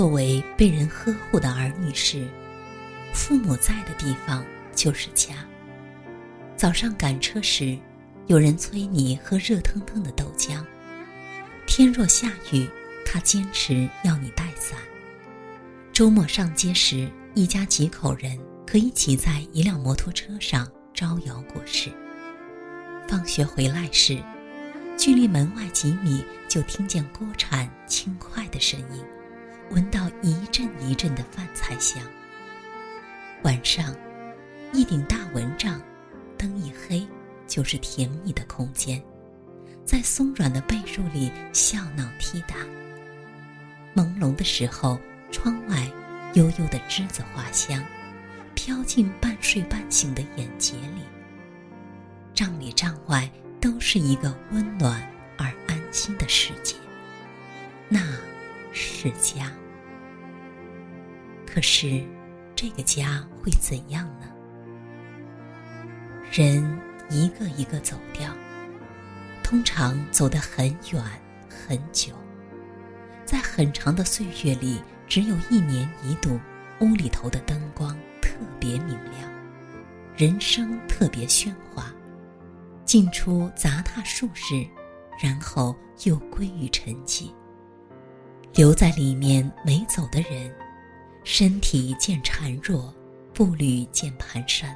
作为被人呵护的儿女时，父母在的地方就是家。早上赶车时，有人催你喝热腾腾的豆浆；天若下雨，他坚持要你带伞。周末上街时，一家几口人可以挤在一辆摩托车上招摇过市。放学回来时，距离门外几米就听见锅铲轻快的声音。闻到一阵一阵的饭菜香。晚上，一顶大蚊帐，灯一黑，就是甜蜜的空间，在松软的被褥里笑闹踢打。朦胧的时候，窗外悠悠的栀子花香，飘进半睡半醒的眼睫里。帐里帐外都是一个温暖而安心的世界。那。是家，可是这个家会怎样呢？人一个一个走掉，通常走得很远很久，在很长的岁月里，只有一年一度，屋里头的灯光特别明亮，人生特别喧哗，进出杂沓数日，然后又归于沉寂。留在里面没走的人，身体渐孱弱，步履渐蹒跚。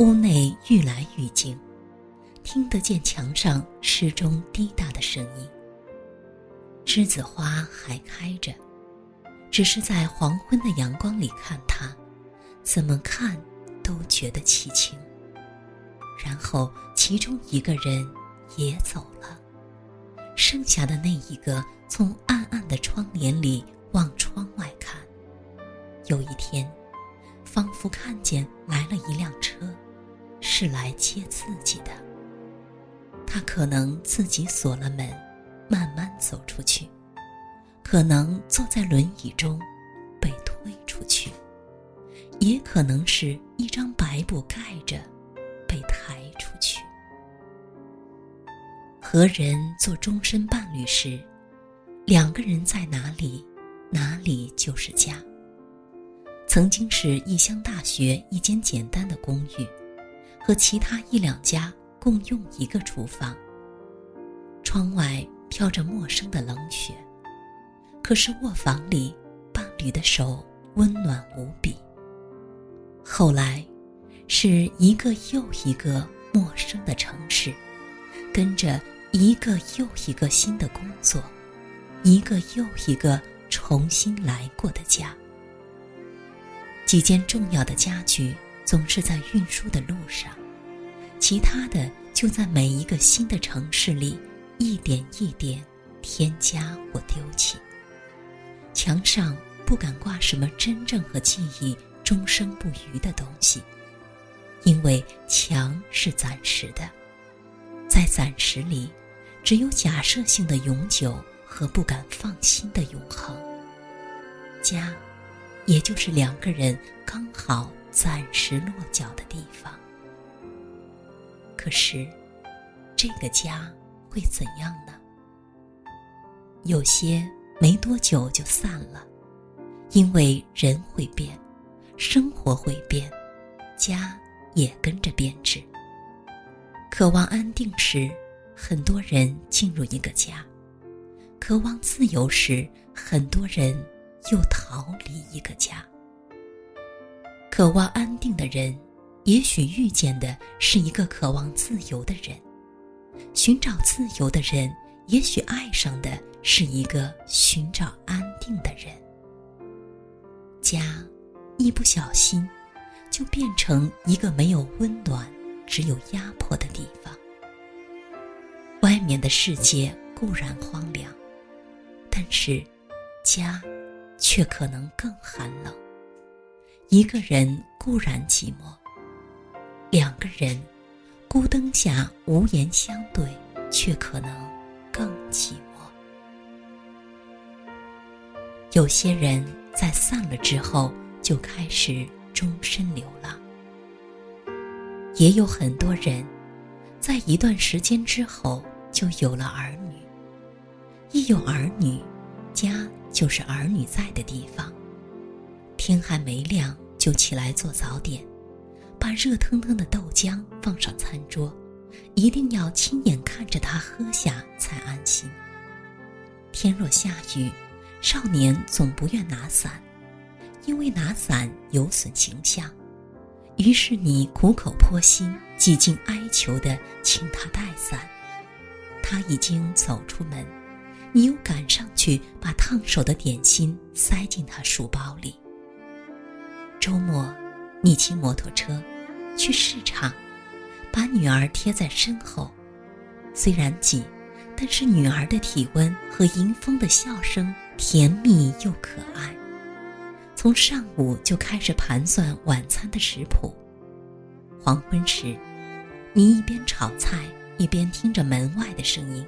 屋内愈来愈静，听得见墙上时钟滴答的声音。栀子花还开着，只是在黄昏的阳光里看它，怎么看都觉得凄清。然后其中一个人也走了，剩下的那一个从暗。暗的窗帘里往窗外看，有一天，仿佛看见来了一辆车，是来接自己的。他可能自己锁了门，慢慢走出去；可能坐在轮椅中，被推出去；也可能是一张白布盖着，被抬出去。和人做终身伴侣时。两个人在哪里，哪里就是家。曾经是异乡大学一间简单的公寓，和其他一两家共用一个厨房。窗外飘着陌生的冷雪，可是卧房里伴侣的手温暖无比。后来，是一个又一个陌生的城市，跟着一个又一个新的工作。一个又一个重新来过的家，几件重要的家具总是在运输的路上，其他的就在每一个新的城市里一点一点添加或丢弃。墙上不敢挂什么真正和记忆终生不渝的东西，因为墙是暂时的，在暂时里，只有假设性的永久。和不敢放心的永恒，家，也就是两个人刚好暂时落脚的地方。可是，这个家会怎样呢？有些没多久就散了，因为人会变，生活会变，家也跟着变质。渴望安定时，很多人进入一个家。渴望自由时，很多人又逃离一个家。渴望安定的人，也许遇见的是一个渴望自由的人；寻找自由的人，也许爱上的是一个寻找安定的人。家，一不小心，就变成一个没有温暖、只有压迫的地方。外面的世界固然荒凉。但是，家，却可能更寒冷。一个人固然寂寞，两个人，孤灯下无言相对，却可能更寂寞。有些人在散了之后就开始终身流浪，也有很多人，在一段时间之后就有了儿女。一有儿女，家就是儿女在的地方。天还没亮就起来做早点，把热腾腾的豆浆放上餐桌，一定要亲眼看着他喝下才安心。天若下雨，少年总不愿拿伞，因为拿伞有损形象。于是你苦口婆心、几近哀求地请他带伞。他已经走出门，你又赶上去把烫手的点心塞进他书包里。周末，你骑摩托车去市场，把女儿贴在身后。虽然挤，但是女儿的体温和迎风的笑声甜蜜又可爱。从上午就开始盘算晚餐的食谱。黄昏时，你一边炒菜，一边听着门外的声音，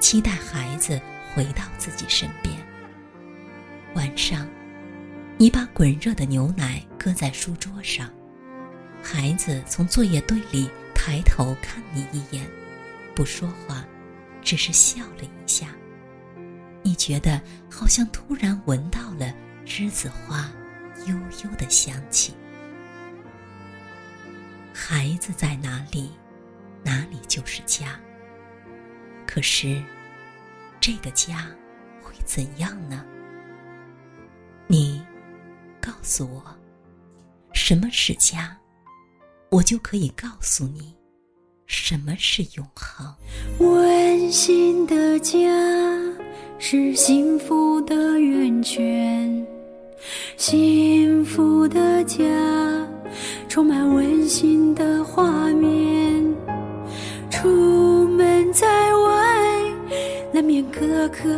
期待孩子回到自己身边。晚上。你把滚热的牛奶搁在书桌上，孩子从作业堆里抬头看你一眼，不说话，只是笑了一下。你觉得好像突然闻到了栀子花悠悠的香气。孩子在哪里，哪里就是家。可是，这个家会怎样呢？你。告诉我，什么是家，我就可以告诉你，什么是永恒。温馨的家是幸福的源泉，幸福的家充满温馨的画面。难免磕磕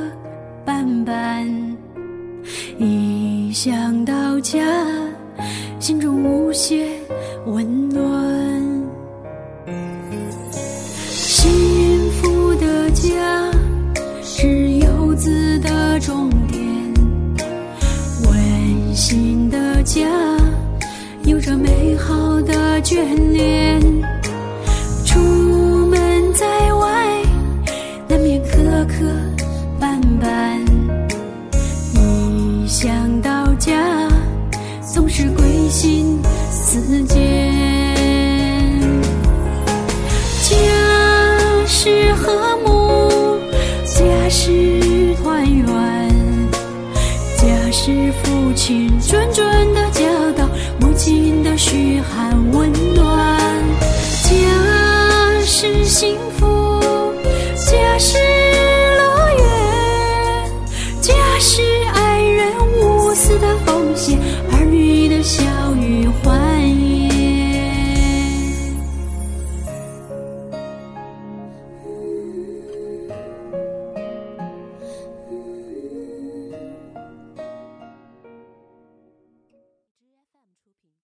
绊绊。一想到家，心中无限温暖。幸福的家是游子的终点，温馨的家有着美好的眷恋。此间家是和睦，家是团圆，家是父亲谆谆的教导，母亲的嘘寒问暖，家是幸福。